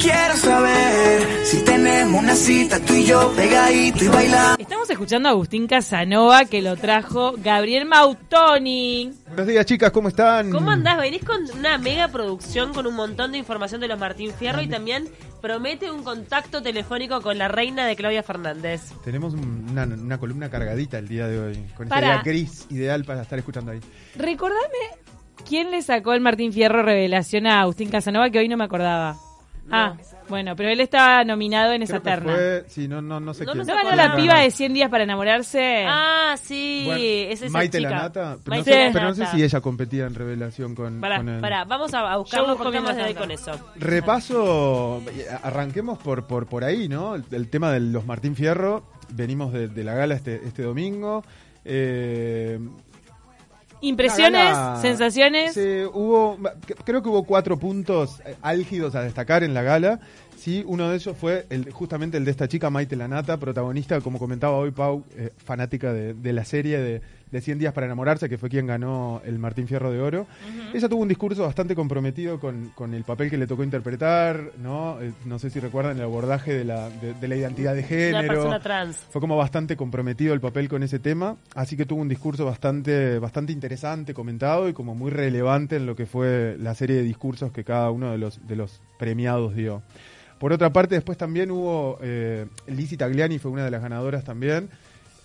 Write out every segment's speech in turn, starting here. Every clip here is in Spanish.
quiero saber si tenemos una cita tú y yo pegadito y bailando. Estamos escuchando a Agustín Casanova que lo trajo Gabriel Mautoni. Buenos días, chicas, ¿cómo están? ¿Cómo andás? Venís con una mega producción con un montón de información de los Martín Fierro y también promete un contacto telefónico con la reina de Claudia Fernández. Tenemos un- una, una columna cargadita el día de hoy, con esta Para. idea gris, ideal para estar escuchando ahí. Recordame quién le sacó el Martín Fierro revelación a Agustín Casanova que hoy no me acordaba. Ah, bueno, pero él estaba nominado en esa Creo que terna. fue, sí, no, no, no sé No quién. ¿No ganó la piba de 100 días para enamorarse? Ah, sí, Bueno, es esa Maite chica. Lanata, pero, Maite no sé, Lanata. pero no sé si ella competía en revelación con, Pará, con él. pará, vamos a, a Yo buscarlo busco porque mientras de hoy tanto. con eso. Repaso, arranquemos por, por, por ahí, ¿no? El, el tema de los Martín Fierro, venimos de, de la gala este, este domingo. Eh, Impresiones, gala- sensaciones. Hubo, creo que hubo cuatro puntos eh, álgidos a destacar en la gala. Sí, uno de ellos fue el, justamente el de esta chica Maite Lanata, protagonista, como comentaba hoy Pau, eh, fanática de, de la serie de, de 100 días para enamorarse, que fue quien ganó el Martín Fierro de Oro. Ella tuvo un discurso bastante comprometido con, con el papel que le tocó interpretar, ¿no? Eh, no sé si recuerdan el abordaje de la, de, de la identidad de género. persona trans. Fue como bastante comprometido el papel con ese tema, así que tuvo un discurso bastante, bastante interesante, comentado y como muy relevante en lo que fue la serie de discursos que cada uno de los, de los premiados dio. Por otra parte, después también hubo, eh, Lizzie Tagliani fue una de las ganadoras también.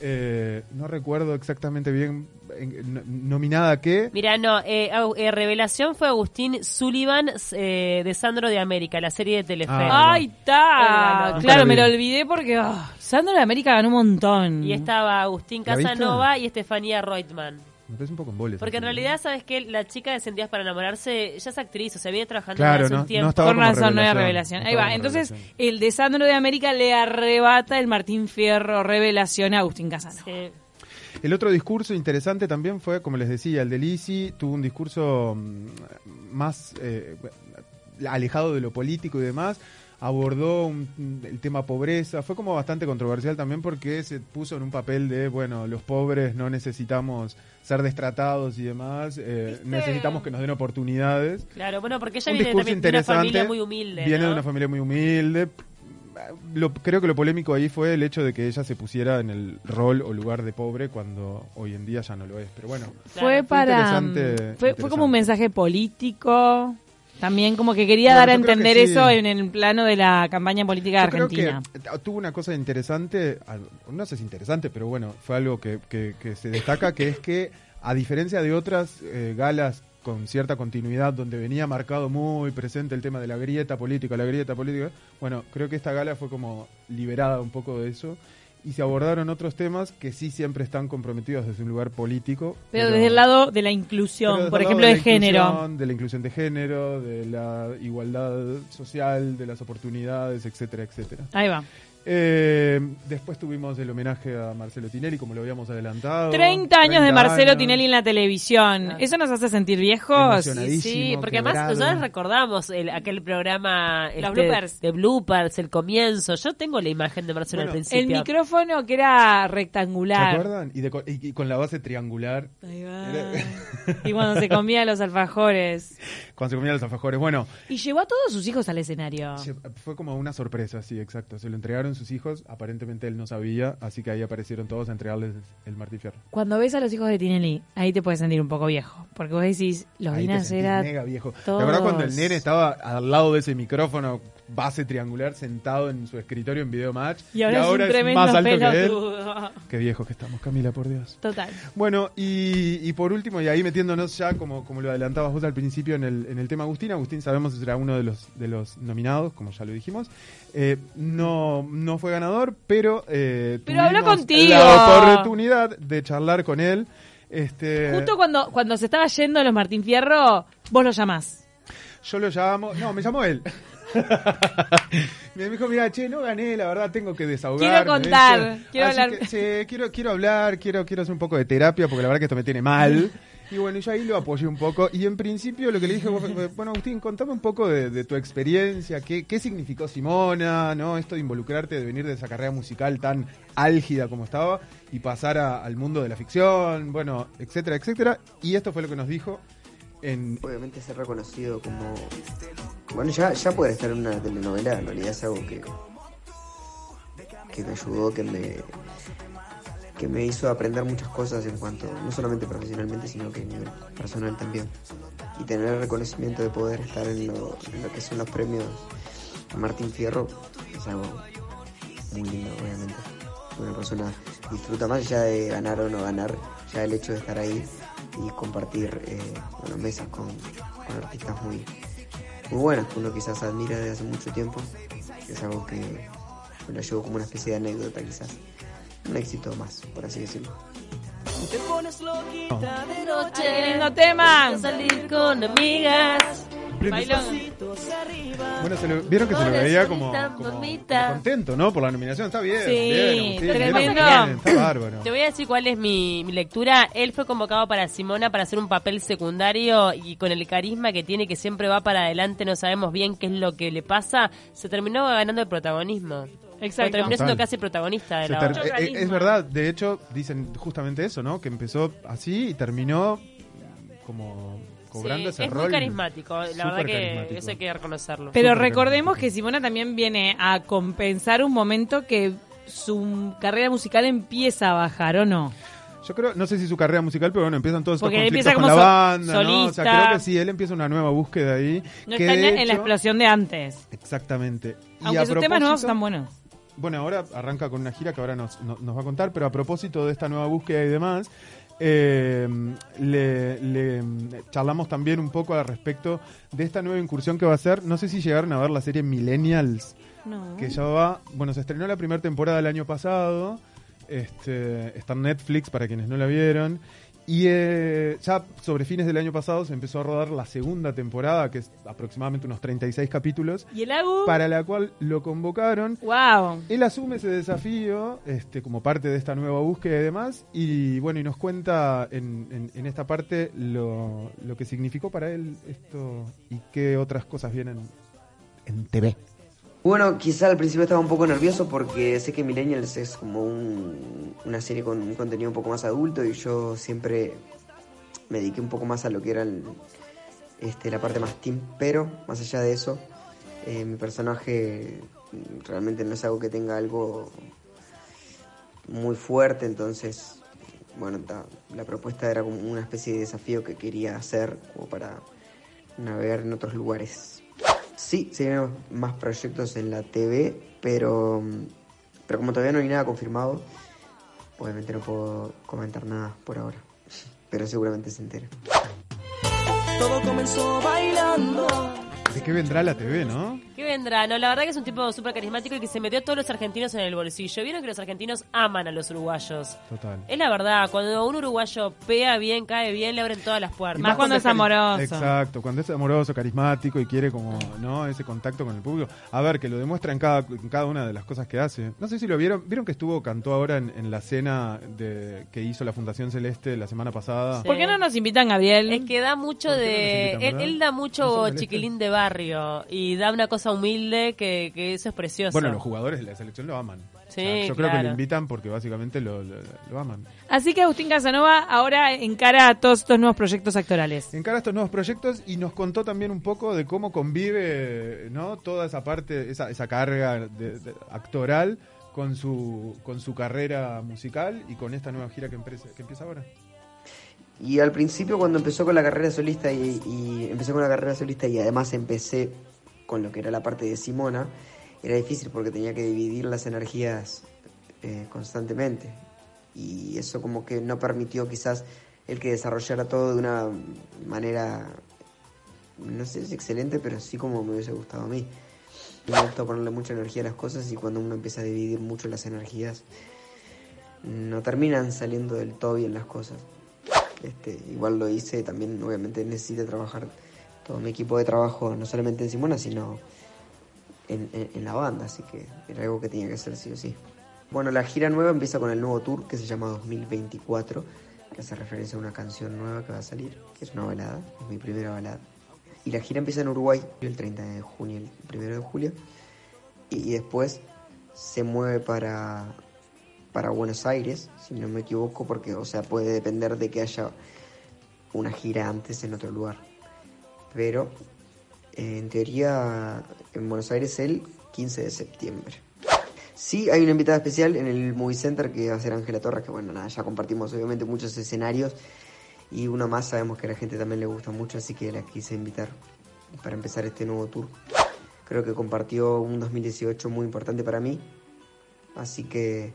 Eh, no recuerdo exactamente bien en- no- nominada a qué. Mira, no, eh, eh, revelación fue Agustín Sullivan eh, de Sandro de América, la serie de Telefe. Ah, Ay, está. Claro, me lo lo vi. olvidé porque ah, Sandro de América ganó un montón. Y estaba Agustín. Casanova y Estefanía Reutemann. Me parece un poco en boles. Porque en realidad, ¿sabes qué? La chica de Sentías para enamorarse ya es actriz, o sea, viene trabajando Claro, hace no- un tiempo. no estaba Por como razón, no era revelación. No Ahí va. Entonces, revelación. el de Sandro de América le arrebata el Martín Fierro revelación a Agustín Casanova. Sí. El otro discurso interesante también fue, como les decía, el de Lisi tuvo un discurso mm, más eh, alejado de lo político y demás, abordó un- el tema pobreza, fue como bastante controversial también porque se puso en un papel de, bueno, los pobres no necesitamos ser destratados y demás, eh, necesitamos que nos den oportunidades. Claro, bueno, porque ella un viene también de una familia muy humilde. Viene ¿no? de una familia muy humilde. Lo- creo que lo polémico ahí fue el hecho de que ella se pusiera en el rol o lugar de pobre cuando hoy en día ya no lo es. Pero bueno, Fue para. Fue interesante- Fue, como un mensaje político. También como que quería Bueno, dar a creo entender que sí. eso en el plano de la campaña política yo creo Argentina. que t- tuvo una cosa interesante, no sé si interesante, pero bueno, fue algo que, que- que se destaca, que es que a diferencia de otras eh, galas con cierta continuidad donde venía marcado muy presente el tema de la grieta política, la grieta política, bueno, creo que esta gala fue como liberada un poco de eso y se abordaron otros temas que sí siempre están comprometidos desde un lugar político. Pero desde el lado de la pero inclusión, por ejemplo, la de género. De la inclusión de género, de la igualdad social, de las oportunidades, etcétera, etcétera. Ahí va. Eh, después tuvimos el homenaje a Marcelo Tinelli, como lo habíamos adelantado. 30 años de 30 Marcelo años. Tinelli en la televisión. ¿Eso nos hace sentir viejos? Emocionadísimo. Sí, porque además nosotros recordamos el, aquel programa Los este, bloopers. de bloopers, el comienzo. Yo tengo la imagen de Marcelo Bueno, al El principio. micrófono que era ¿Se rectangular. acuerdan? Y, de co- y- y con la base triangular. Ahí va. Era- Y cuando se comía los alfajores. Cuando se comían los alfajores. Bueno, Y llevó a todos sus hijos al escenario. se- fue como una sorpresa, sí, exacto. Se lo entregaron sus hijos, aparentemente él no sabía, así que ahí aparecieron todos a entregarles el Martí Fierro. Cuando ves a los hijos de Tinelli, ahí te puedes sentir un poco viejo. Porque vos decís, los Ahí hacer sentís a mega viejo. todos. ¿Te acordás cuando el nene estaba al lado de ese micrófono, base triangular, sentado en su escritorio en Video Match? Y ahora, es un tremendo más alto que él. pelotudo. Qué viejos que estamos, Camila, por Dios. Total. Bueno, y, y por último, y ahí metiéndonos ya, como, como lo adelantabas vos al principio en el, en el tema Agustín, Agustín sabemos era uno de los, de los nominados, como ya lo dijimos. Eh, no, no fue ganador, pero, eh, Pero habló contigo. la oportunidad de charlar con él. Este, Justo cuando, cuando se estaba yendo los Martín Fierro, vos lo llamás. Yo lo llamo, no, me llamó él. me dijo, mira, che, no gané, la verdad tengo que desahogarme. Quiero contar, quiero Así hablar. que, sí, quiero, quiero hablar, quiero, quiero hacer un poco de terapia, porque la verdad que esto me tiene mal. Y bueno, yo ahí lo apoyé un poco. Y en principio lo que le dije fue, bueno, Agustín, contame un poco de, de tu experiencia, qué, qué significó Simona, ¿no? Esto de involucrarte, de venir de esa carrera musical tan álgida como estaba y pasar a- al mundo de la ficción, bueno, etcétera, etcétera. Y esto fue lo que nos dijo en, Obviamente ser reconocido como Bueno, ya, ya poder estar en una telenovela en realidad es algo que, que me ayudó, que me, que me hizo aprender muchas cosas en cuanto, no solamente profesionalmente, sino que a nivel personal también. Y tener el reconocimiento de poder estar en lo, en lo que son los premios Martín Fierro es algo muy lindo, obviamente. Una persona disfruta más allá de ganar o no ganar, ya el hecho de estar ahí y compartir eh, mesas con artistas muy, muy buenas que uno quizás admira desde hace mucho tiempo. Es algo que me lo llevo como una especie de anécdota quizás. Un éxito más, por así decirlo. ¡Qué lindo tema! Salir con amigas. Bueno, se lo- vieron que se lo veía como, como- contento, ¿no? Por la nominación. Está bien. Sí, bien, Agustín, tremendo. bien, está bárbaro. Te voy a decir cuál es mi, mi lectura. Él fue convocado para Simona para hacer un papel secundario y con el carisma que tiene, que siempre va para adelante, no sabemos bien qué es lo que le pasa, se terminó ganando el protagonismo. Exacto. Terminó siendo casi protagonista de Se la ter- obra. eh, eh, carisma. es verdad, de hecho, dicen justamente eso, ¿no? Que empezó así y terminó como cobrando Sí, ese es rol. muy carismático, la verdad que eso hay que reconocerlo. Pero recordemos que Simona también viene a compensar un momento que su carrera musical empieza a bajar, ¿o no? Yo creo, no sé si su carrera musical, pero bueno, empiezan todos estos Porque conflictos empieza con la banda, ¿no? O solista. sea, creo que sí, él empieza una nueva búsqueda ahí. No que está en, la explosión de antes. Exactamente. Y Aunque a sus temas nuevos están buenos. Bueno, ahora arranca con una gira que ahora nos, no- nos va a contar, pero a propósito de esta nueva búsqueda y demás, eh, le, le, charlamos también un poco al respecto de esta nueva incursión que va a hacer. No sé si llegaron a ver la serie Millennials, No. que ya va, bueno, se estrenó la primera temporada del año pasado, este, está en Netflix para quienes no la vieron. Y eh, ya sobre fines del año pasado se empezó a rodar la segunda temporada, que es aproximadamente unos 36 capítulos, ¿Y el Agu? para la cual lo convocaron ¡Wow! él asume ese desafío este, como parte de esta nueva búsqueda y demás, y bueno, y nos cuenta en, en- en esta parte lo, lo que significó para él esto y qué otras cosas vienen en TV. Bueno, quizá al principio estaba un poco nervioso porque sé que Millennials es como un- una serie con un contenido un poco más adulto y yo siempre me dediqué un poco más a lo que era el- este, la parte más teen, pero más allá de eso, eh, mi personaje realmente no es algo que tenga algo muy fuerte, entonces, bueno, la propuesta era como una especie de desafío que quería hacer como para navegar en otros lugares. Sí, se vienen más proyectos en la TV, pero, pero como todavía no hay nada confirmado, obviamente no puedo comentar nada por ahora. Pero seguramente se entera. Todo comenzó bailando. ¿De qué vendrá la TV, no? ¿Qué vendrá? No, la verdad que es un tipo súper carismático y que se metió a todos los argentinos en el bolsillo. Vieron que los argentinos aman a los uruguayos. Total. Es la verdad, cuando un uruguayo pea bien, cae bien, le abren todas las puertas. Y Más cuando es amoroso. Exacto, cuando es amoroso, carismático y quiere como, ¿no? Ese contacto con el público. A ver, que lo demuestra en cada, en cada una de las cosas que hace. No sé si lo vieron, vieron que estuvo, cantó ahora en, en la cena de, que hizo la Fundación Celeste la semana pasada. Sí. ¿Por qué no nos invitan, Gabriel? Es que da mucho ¿Por qué no de... invitan, él, él da ¿No mucho chiquilín de barrio y da una cosa humilde que, que eso es precioso. Bueno, los jugadores de la selección lo aman. Sí, O sea, yo creo que lo invitan porque básicamente lo, lo- lo aman. Así que Agustín Casanova ahora encara todos estos nuevos proyectos actorales. Encara estos nuevos proyectos y nos contó también un poco de cómo convive no toda esa parte, esa, esa carga de- de- actoral con su, con su carrera musical y con esta nueva gira que, empresa- que empieza ahora. Y al principio cuando empezó con la carrera solista y, y empecé con la carrera solista y además empecé con lo que era la parte de Simona, era difícil porque tenía que dividir las energías eh, constantemente. Y eso como que no permitió quizás el que desarrollara todo de una manera, no sé si excelente, pero sí como me hubiese gustado a mí. Me gusta ponerle mucha energía a las cosas y cuando uno empieza a dividir mucho las energías, no terminan saliendo del todo bien las cosas. Este, igual lo hice, también obviamente necesité trabajar todo mi equipo de trabajo, no solamente en Simona, sino en, la banda, así que era algo que tenía que hacer sí o sí. Bueno, la gira nueva empieza con el nuevo tour que se llama 2024, que hace referencia a una canción nueva que va a salir, que es una balada, es mi primera balada. Y la gira empieza en Uruguay el 30 de junio, el 1 de julio, y, y después se mueve para, para Buenos Aires, si no me equivoco, porque, o sea, puede depender de que haya una gira antes en otro lugar. Pero eh, en teoría en Buenos Aires el 15 de septiembre. Sí, hay una invitada especial en el Movie Center que va a ser Ángela Torres, que bueno, nada, ya compartimos obviamente muchos escenarios y uno más sabemos que a la gente también le gusta mucho, así que la quise invitar para empezar este nuevo tour. Creo que compartió un 2018 muy importante para mí, así que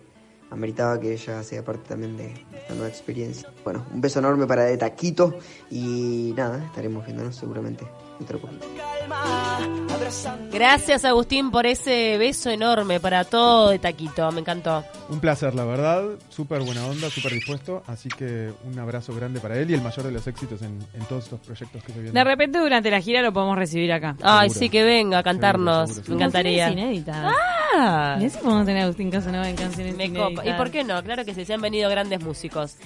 ameritaba que ella sea parte también de esta nueva experiencia. Bueno, un beso enorme para De Taquito y nada, estaremos viéndonos seguramente dentro de poquito. Gracias Agustín por ese beso enorme para todo de Taquito, me encantó. Un placer, la verdad. Súper buena onda, súper dispuesto. Así que un abrazo grande para él y el mayor de los éxitos en, en todos estos proyectos que se vienen. De repente durante la gira lo podemos recibir acá. Ay, Seguro. sí, que venga a cantarnos, Seguro, seguro, me encantaría. Inéditas. Ah, Mirá si podemos tener a Agustín Casanova en canciones me inéditas. copa. ¿Y por qué no? Claro que sí, se han venido grandes músicos.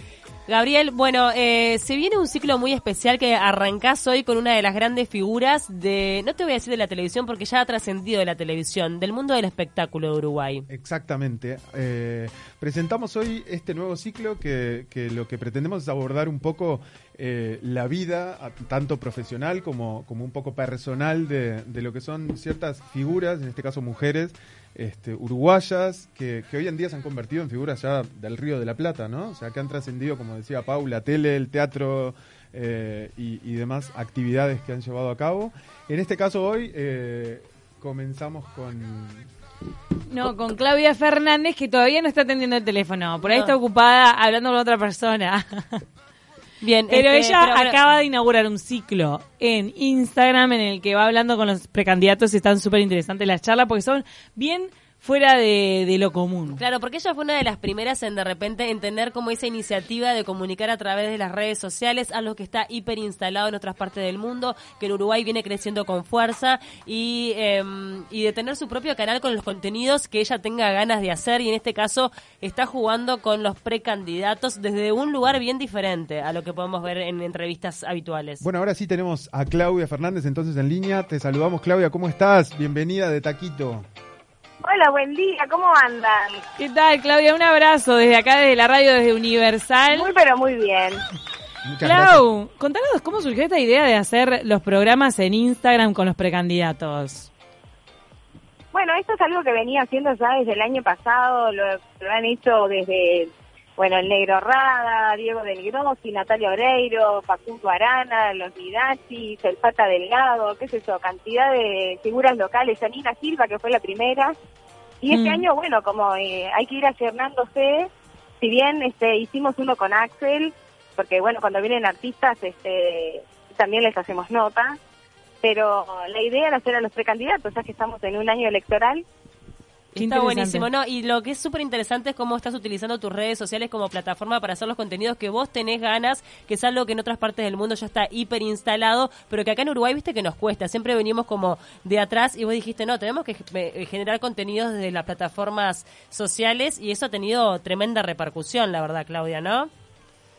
Gabriel, bueno, eh, se viene un ciclo muy especial que arrancás hoy con una de las grandes figuras de, no te voy a decir de la televisión porque ya ha trascendido de la televisión, del mundo del espectáculo de Uruguay. Exactamente. Eh, presentamos hoy este nuevo ciclo que, que lo que pretendemos es abordar un poco eh, la vida, tanto profesional como, como un poco personal, de lo que son ciertas figuras, en este caso mujeres, este, uruguayas, que, que hoy en día se han convertido en figuras ya del Río de la Plata, ¿no? O sea, que han trascendido, como decía Pau, la tele, el teatro eh, y, y demás actividades que han llevado a cabo. En este caso hoy eh, comenzamos con No, con Claudia Fernández que todavía no está atendiendo el teléfono. Por ahí No. está ocupada hablando con otra persona. Bien, Pero este, ella pero- pero- acaba de inaugurar un ciclo en Instagram en el que va hablando con los precandidatos y están súper interesantes las charlas porque son bien fuera de, de lo común. Claro, porque ella fue una de las primeras en de repente en tener como esa iniciativa de comunicar a través de las redes sociales, algo que está hiper instalado en otras partes del mundo, que en Uruguay viene creciendo con fuerza y, em, y de tener su propio canal con los contenidos que ella tenga ganas de hacer y en este caso está jugando con los precandidatos desde un lugar bien diferente a lo que podemos ver en entrevistas habituales. Bueno, ahora sí tenemos a Claudia Fernández entonces en línea. Te saludamos, Claudia. ¿Cómo estás? Bienvenida de Taquito. Hola, buen día, ¿cómo andan? ¿Qué tal, Claudia? Un abrazo desde acá, desde la radio, desde Universal. Muy, pero muy bien. Muchas gracias. Clau, contanos cómo surgió esta idea de hacer los programas en Instagram con los precandidatos. Bueno, esto es algo que venía haciendo ya desde el año pasado, lo, lo han hecho desde, bueno, el Negro Rada, Diego Del Grossi, Natalia Oreiro, Facundo Arana, los Midachis, el Pata Delgado, qué sé yo, cantidad de figuras locales, Janina Silva, que fue la primera. Y este Mm. año, bueno, como eh, hay que ir acernándose, si bien este hicimos uno con Axel, porque bueno, cuando vienen artistas este también les hacemos nota, pero la idea era hacer a los precandidatos, ya que estamos en un año electoral. Qué Está buenísimo, ¿no? Y lo que es súper interesante es cómo estás utilizando tus redes sociales como plataforma para hacer los contenidos que vos tenés ganas, que es algo que en otras partes del mundo ya está hiper instalado, pero que acá en Uruguay, viste que nos cuesta. Siempre venimos como de atrás y vos dijiste, no, tenemos que eh, generar contenidos desde las plataformas sociales y eso ha tenido tremenda repercusión, la verdad, Claudia, ¿no?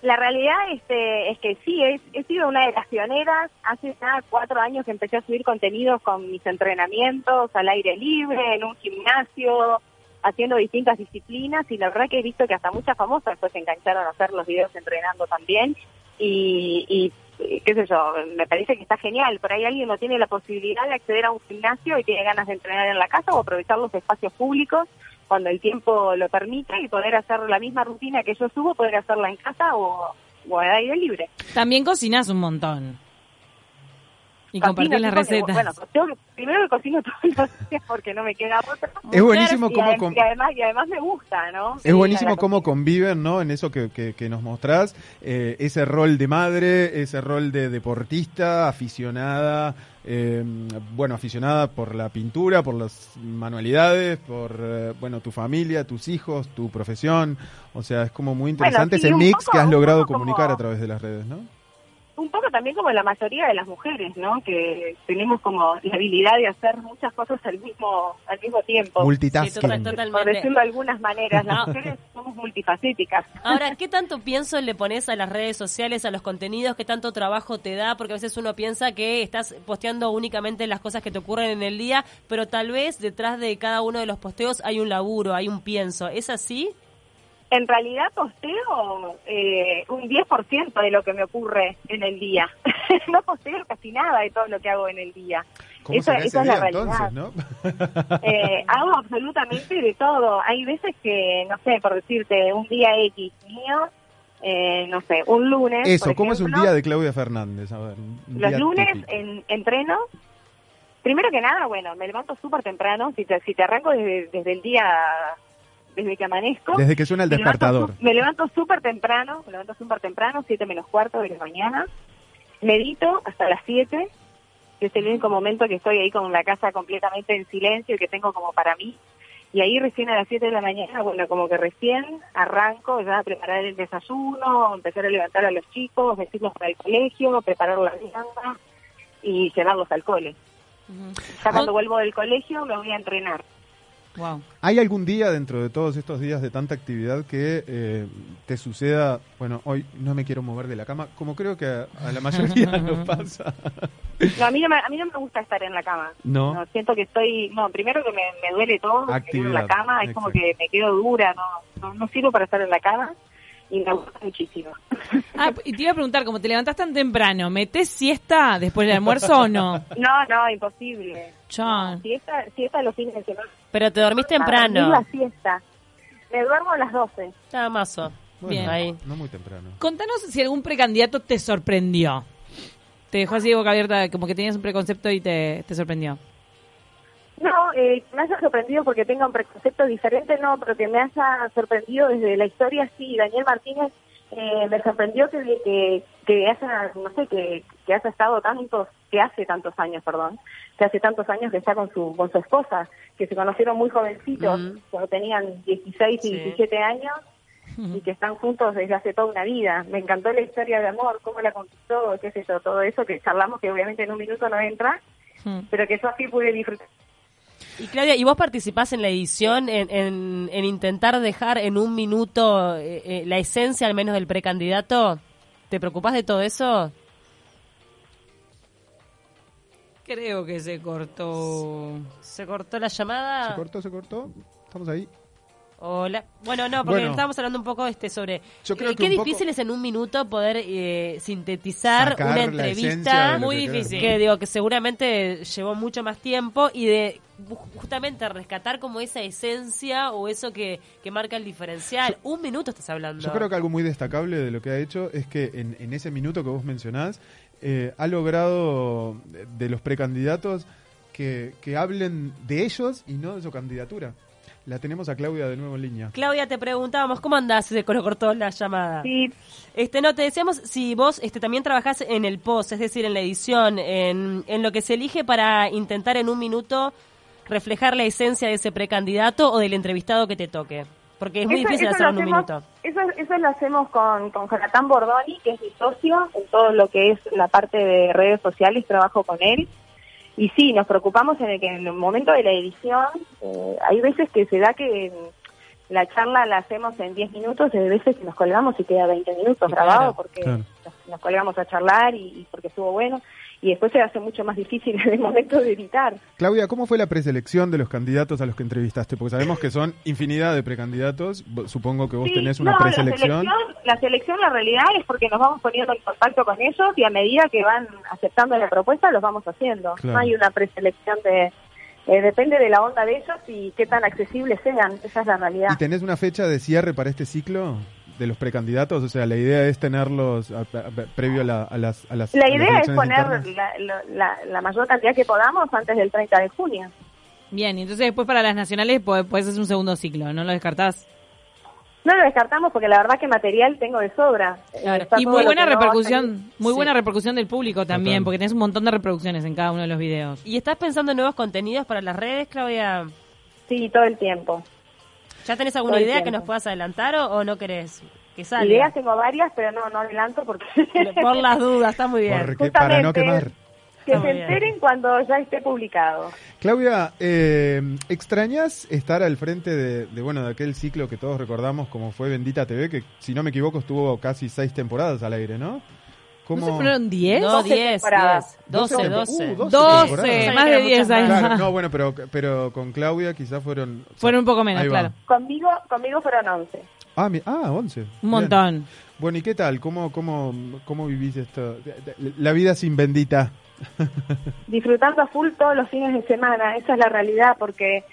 La realidad este, es que sí, he, he sido una de las pioneras. Hace ya cuatro años empecé a subir contenidos con mis entrenamientos al aire libre, en un gimnasio, haciendo distintas disciplinas y la verdad que he visto que hasta muchas famosas después se engancharon a hacer los videos entrenando también y, y qué sé yo, me parece que está genial. Por ahí alguien no tiene la posibilidad de acceder a un gimnasio y tiene ganas de entrenar en la casa o aprovechar los espacios públicos cuando el tiempo lo permite y poder hacer la misma rutina que yo subo, poder hacerla en casa o, o aire libre. También cocinas un montón. Y compartís las recetas. Bueno, tengo que- primero que cocino todos los días porque no me queda otra. Es buenísimo cómo com- y además y además me gusta, ¿no? Es buenísimo cómo conviven, ¿no? En eso que, que- que nos mostrás, eh, ese rol de madre, ese rol de deportista, aficionada, eh, bueno, aficionada por la pintura, por las manualidades, por, eh, bueno, tu familia, tus hijos, tu profesión. O sea, es como muy interesante sí, ese mix poco- que has logrado comunicar como- a través de las redes, ¿no? Un poco también como la mayoría de las mujeres, ¿no? Que tenemos como la habilidad de hacer muchas cosas al mismo al mismo tiempo. Sí, Multitasking. total- Por decirlo de algunas maneras, las mujeres somos multifacéticas. Ahora, ¿qué tanto pienso le pones a las redes sociales, a los contenidos? ¿Qué tanto trabajo te da? Porque a veces uno piensa que estás posteando únicamente las cosas que te ocurren en el día, pero tal vez detrás de cada uno de los posteos hay un laburo, hay un pienso. ¿Es así? En realidad posteo eh, un 10% de lo que me ocurre en el día. no posteo casi nada de todo lo que hago en el día. ¿Cómo ese esa es la realidad. entonces, no? Eh, hago absolutamente de todo. Hay veces que, no sé, por decirte, un día X mío, eh, no sé, un lunes. Eso, por ¿cómo es un día de Claudia Fernández? A ver, un Los lunes en, entreno. Primero que nada, bueno, me levanto súper temprano. Si te, si te arranco desde, desde el día, desde que amanezco. Desde que suena el despertador. Me levanto súper temprano, me levanto súper temprano, 7 menos cuarto de la mañana. Medito hasta las 7, que es el único momento que estoy ahí con la casa completamente en silencio y que tengo como para mí. Y ahí recién a las 7 de la mañana, bueno, como que recién arranco ya a preparar el desayuno, empezar a levantar a los chicos, vestirlos para el colegio, preparar la vianda y llevarlos al cole. Ya cuando vuelvo del colegio me voy a entrenar. Wow. ¿Hay algún día dentro de todos estos días de tanta actividad que eh, te suceda, bueno, hoy no me quiero mover de la cama, como creo que a, a la mayoría nos pasa? No, a mí no me, a mí no me gusta estar en la cama. No. siento que estoy, no, primero que me, me duele todo, en la cama, es como que me quedo dura, no, no, no sirvo para estar en la cama y me gusta muchísimo. Ah, y te iba a preguntar, como te levantás tan temprano, ¿metés siesta después del almuerzo o no? No, no, imposible. Chan. Siesta, siesta los fines de semana. Pero te dormís temprano. la siesta. Me duermo a las 12. Nada más. Bueno, Bien. Ahí. no muy temprano. Contanos si algún precandidato te sorprendió. Te dejó así de boca abierta, como que tenías un preconcepto y te, te sorprendió. Eh, me haya sorprendido porque tenga un preconcepto diferente, no, pero que me haya sorprendido desde la historia, sí. Daniel Martínez eh, me sorprendió que, que, que haya, no sé, que, que haya estado tantos, que hace tantos años, perdón, que hace tantos años que está con su, con su esposa, que se conocieron muy jovencitos, Mm. cuando tenían 16 y Sí. 17 años, y que están juntos desde hace toda una vida. Me encantó la historia de amor, cómo la conquistó, qué sé yo, todo eso que charlamos, que obviamente en un minuto no entra, Hmm. pero que yo así pude disfrutar. Y Claudia, ¿y vos participás en la edición en, en, en intentar dejar en un minuto eh, eh, la esencia al menos del precandidato? ¿Te preocupás de todo eso? Creo que se cortó. ¿Se cortó la llamada? ¿Se cortó, se cortó? ¿Estamos ahí? Hola. Bueno, no, porque Bueno. estábamos hablando un poco este sobre Yo creo eh, que qué difícil es en un minuto poder eh, sintetizar una entrevista muy difícil. que digo que seguramente llevó mucho más tiempo y de justamente rescatar como esa esencia o eso que, que marca el diferencial. un minuto estás hablando. Yo creo que algo muy destacable de lo que ha hecho es que en, en ese minuto que vos mencionás, eh, ha logrado de los precandidatos que, que hablen de ellos y no de su candidatura. La tenemos a Claudia de nuevo en línea. Claudia, te preguntábamos, ¿cómo andás? Se cortó la llamada. Sí, Este, no, te decíamos si vos este, también trabajás en el post, es decir, en la edición, en, en lo que se elige para intentar en un minuto reflejar la esencia de ese precandidato o del entrevistado que te toque. Porque es muy Eso- difícil eso hacerlo lo en un hacemos- minuto. Eso, eso lo hacemos con, con Jonathan Bordoni, que es mi socio en todo lo que es la parte de redes sociales, trabajo con él. Y sí, nos preocupamos en el que en el momento de la edición, eh, hay veces que se da que la charla la hacemos en 10 minutos y hay veces que nos colgamos y queda 20 minutos grabado claro, porque claro. nos, nos colgamos a charlar y, y porque estuvo bueno. Y después se hace mucho más difícil en el momento de editar. Claudia, ¿cómo fue la preselección de los candidatos a los que entrevistaste? Porque sabemos que son infinidad de precandidatos. Supongo que vos Sí, tenés una no, preselección. La selección, la selección, la realidad es porque nos vamos poniendo en contacto con ellos y a medida que van aceptando la propuesta los vamos haciendo. Claro. No hay una preselección de... eh, depende de la onda de ellos y qué tan accesibles sean. Esa es la realidad. ¿Y tenés una fecha de cierre para este ciclo de los precandidatos? O sea, la idea es tenerlos a- a- a- previo a, la- a las, a las La las idea es poner la, la- la- la mayor cantidad que podamos antes del 30 de junio. Bien, y entonces después para las nacionales pues, puedes hacer un segundo ciclo, ¿no lo descartás? No lo descartamos porque la verdad que material tengo de sobra. Y muy buena no repercusión, muy Sí. buena repercusión del público también, Total. porque tenés un montón de reproducciones en cada uno de los videos. ¿Y estás pensando en nuevos contenidos para las redes, Claudia? Sí, todo el tiempo. ¿Ya tenés alguna idea que nos puedas adelantar o, o no querés que salga? Ideas tengo varias, pero no, no adelanto porque... Por las dudas, está muy bien. Porque para no Justamente. quemar. que Está se bien. enteren cuando ya esté publicado. Claudia, eh, ¿extrañas estar al frente de, de, bueno de aquel ciclo que todos recordamos como fue Bendita TV, que si no me equivoco estuvo casi seis temporadas al aire, ¿no? ¿No se fueron 10? No, 12 10, temporadas. 12, tempo- 12. uh, 12, temporadas. más de 10 años. Claro, no, bueno, pero, pero con Claudia quizás fueron... o sea, Fueron un poco menos, claro. Conmigo, conmigo fueron 11. Ah, mi- ah, 11. Un Bien. montón. Bueno, ¿y qué tal? ¿Cómo, cómo, cómo vivís esto? La vida sin Bendita. disfrutando a full todos los fines de semana, esa es la realidad, porque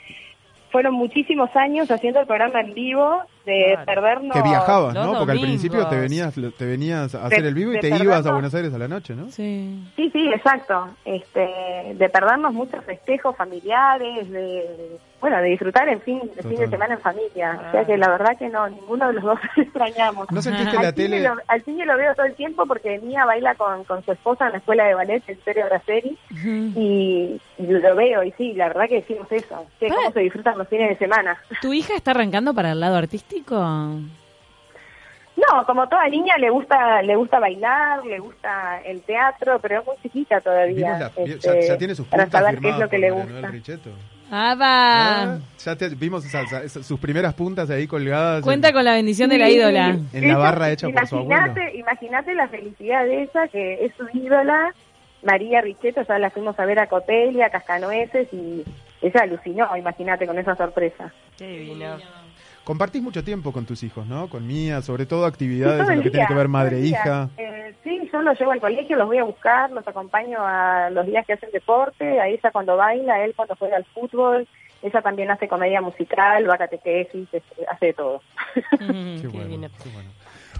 fueron muchísimos años haciendo el programa en vivo, de Claro. perdernos... Que viajabas, Los ¿no? Porque al principio te venías, te venías a hacer De- el vivo y te ibas a. Buenos Aires a la noche, ¿no? Sí. Sí, sí, exacto. Este, de perdernos muchos festejos familiares, de bueno, de disfrutar en fin, de fin de semana en familia. O sea que la verdad que no, ninguno de los dos extrañamos. ¿No sentiste al la tele? Lo, al cine lo veo todo el tiempo porque Mía baila con, con su esposa en la escuela de ballet, en Serio Braceri, y, y lo veo, y sí, la verdad que decimos eso, que cómo se disfrutan los fines de semana. ¿Tu hija está arrancando para el lado artístico? No, como toda niña le gusta le gusta bailar, le gusta el teatro, pero es muy chiquita todavía. La- este, ya, ya tiene sus para saber qué es lo que le gusta. Richetto. Ah, Ya te- vimos esa- sus primeras puntas ahí colgadas. Cuenta en- con la bendición de la Sí, ídola. En la barra hecha por su imagínate- Imagínate la felicidad de ella, que es su ídola, María Richetto, ya la fuimos a ver a Cotelia, a Cascanueces, y ella alucinó, imagínate, con esa sorpresa. Qué divino. Compartís mucho tiempo con tus hijos, ¿no? Con Mía, sobre todo actividades en lo que tiene que ver madre-hija. Eh, sí, yo los llevo al colegio, los voy a buscar, los acompaño a los días que hacen deporte, a ella cuando baila, él cuando juega al fútbol, ella también hace comedia musical, va a catequesis, hace de todo. Mm, Qué bueno, qué bueno.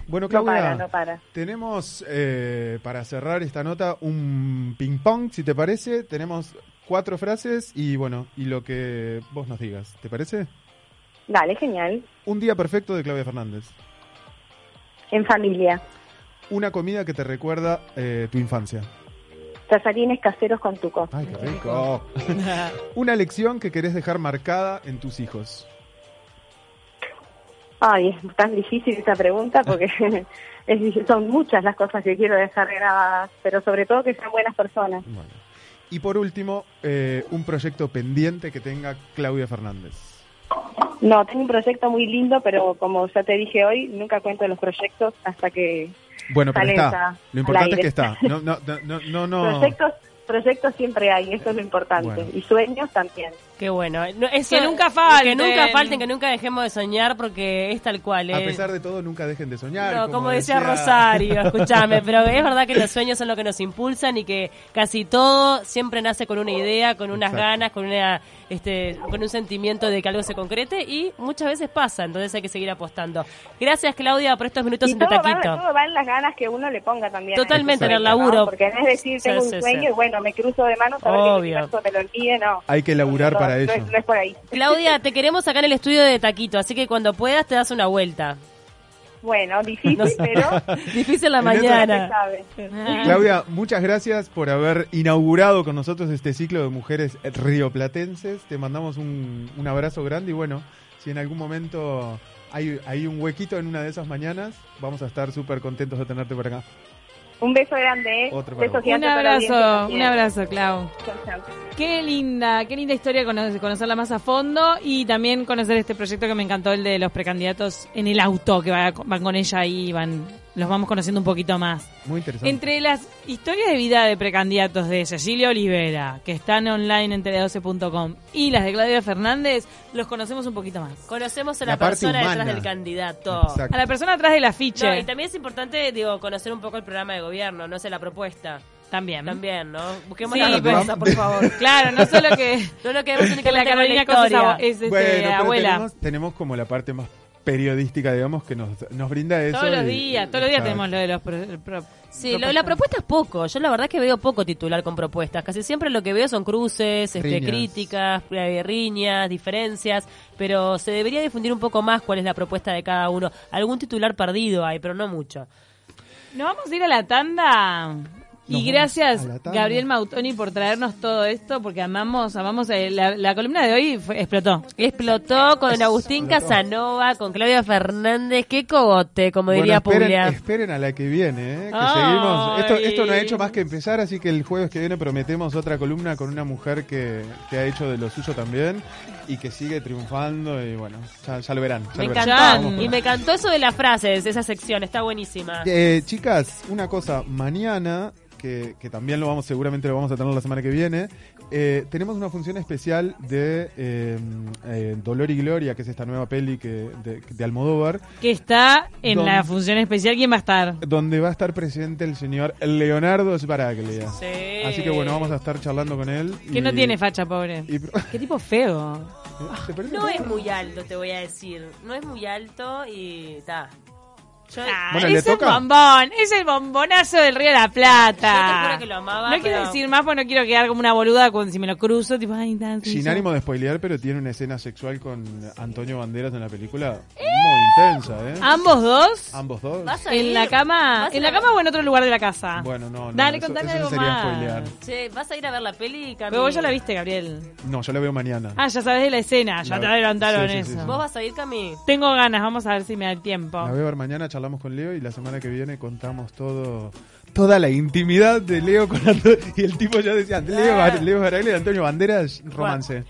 Bueno, No Claudia, para, no para. tenemos eh, para cerrar esta nota un ping pong, si te parece. Tenemos cuatro frases y bueno, y lo que vos nos digas. ¿Te parece? Dale, genial. Un día perfecto de Claudia Fernández. En familia, Una comida que te recuerda eh, tu infancia. tallarines caseros con tuco. Ay, qué rico. Una lección que querés dejar marcada en tus hijos. Ay, es tan difícil esa pregunta porque es son muchas las cosas que quiero dejar grabadas, pero sobre todo que sean buenas personas. Bueno. Y por último, eh, un proyecto pendiente que tenga Claudia Fernández. No, tengo un proyecto muy lindo, pero como ya te dije hoy, nunca cuento los proyectos hasta que Bueno, pero está. Lo importante es que está. No, no, no, no, no. proyectos proyectos siempre hay, eso es lo importante. Bueno. Y sueños también. Qué bueno. No, eso- Que nunca falten. Que nunca falten, que nunca dejemos de soñar porque es tal cual. A eh. pesar de todo, nunca dejen de soñar. No, como, decía, Rosario, escúchame, pero es verdad que los sueños son lo que nos impulsan y que casi todo siempre nace con una idea, con unas Exacto. ganas, con una este con un sentimiento de que algo se concrete y muchas veces pasa, entonces hay que seguir apostando. Gracias Claudia por estos minutos Y en todo va, Taquito. todo va en las ganas que uno le ponga también. a Totalmente, en el sueño, ¿no? laburo. Porque no es decir, Sí, tengo sí, un sueño sí. y bueno, me cruzo de manos a ver que Obvio. me lo envíe, no. Hay que laburar No, para no ello. es- no es por ahí. Claudia, te queremos acá en el estudio de Taquito, así que cuando puedas te das una vuelta. Bueno, difícil, No pero Difícil la se mañana. sabe. Claudia, muchas gracias por haber inaugurado con nosotros este ciclo de mujeres rioplatenses. Te mandamos un, un abrazo grande y bueno, si en algún momento hay, hay un huequito en una de esas mañanas, vamos a estar súper contentos de tenerte por acá. Un beso grande, ¿eh? Otro vos. Un abrazo, un abrazo, Clau. Chau, chau. Qué linda, qué linda historia cono- conocerla más a fondo y también conocer este proyecto que me encantó, el de los precandidatos en el auto, que va- van con ella y van, los vamos conociendo un poquito más. Muy interesante. Entre las historias de vida de precandidatos de Cecilia Olivera, que están online en tele12.com, y las de Claudia Fernández, los conocemos un poquito más. Conocemos a La la, persona humana. detrás del candidato. Exacto. A la persona atrás del afiche. No, y también es importante, digo, conocer un poco el programa de gobierno, no sé, la propuesta. También. También, ¿no? Busquemos Sí, la respuesta, por favor. Claro, no solo que, No nos quedemos que únicamente la con la Carolina Cosa es, historia. abo- es, este, bueno, pero abuela. tenemos, tenemos como la parte más periodística, digamos, que nos, nos brinda eso. Todos los y- días, todos los días tenemos lo de los... pro- pro- Sí, lo- la propuesta es poco. Yo la verdad que veo poco titular con propuestas. Casi siempre lo que veo son cruces, este, críticas, eh, riñas, diferencias, pero se debería difundir un poco más cuál es la propuesta de cada uno. Algún titular perdido hay, pero no mucho. Nos vamos a ir a la tanda. Y gracias. Gabriel Mautoni, por traernos todo esto, porque amamos, amamos. eh, la, la columna de hoy fue- explotó. Explotó con Agustín Explotó. Casanova, con Claudia Fernández. Qué cogote, como Bueno, diría esperen, Puglia. esperen a la que viene, ¿eh? que seguimos. Esto, esto no ha hecho más que empezar, así que el jueves que viene prometemos otra columna con una mujer que, que ha hecho de lo suyo también y que sigue triunfando y bueno, ya, ya lo verán. ya Me lo verán. encantó. Vamos por Y me encantó eso de las frases, esa sección, está buenísima. Eh, chicas, una cosa, mañana, que, que también lo vamos, seguramente lo vamos a tener la semana que viene, eh, tenemos una función especial de eh, eh, Dolor y Gloria, que es esta nueva peli que, de, de Almodóvar, Que está en la función especial. ¿Quién va a estar? donde va a estar presente el señor Leonardo Sbaraglia. Sí. Así que bueno, vamos a estar charlando con él. Que no tiene facha, pobre. y- Qué tipo feo. ¿Te parece No es muy alto, te voy a decir. No es muy alto y está. Yo, Bueno, ¿le es el toca? bombón, es el bombonazo del Río de la Plata. Yo te juro que lo amaba, No quiero decir más porque no quiero quedar como una boluda cuando si me lo cruzo, tipo, ay, tan Sin ánimo de spoilear, pero tiene una escena sexual con Antonio Banderas en la película muy intensa, ¿eh? ¿Ambos dos? Ambos dos. ¿Vas a ¿En ir? la cama? ¿Vas a ¿En la cama o en otro lugar de la casa? Bueno, no, no. Dale, eso- contame eso algo sería más. spoilear. Che, ¿Vas a ir a ver la peli, Cami? Pero vos ya la viste, Gabriel. No, yo la veo mañana. Ah, ya sabes de la escena, ya La- te adelantaron sí, sí, sí, eso. sí. ¿Vos vas a ir, Cami? Tengo ganas, vamos a ver si me da el tiempo. La voy a ver mañana, charlamos con Leo y la semana que viene contamos todo, toda la intimidad de Leo con Anto- y el tipo ya decía, Leo, Leo Baraglia y Antonio Banderas, romance.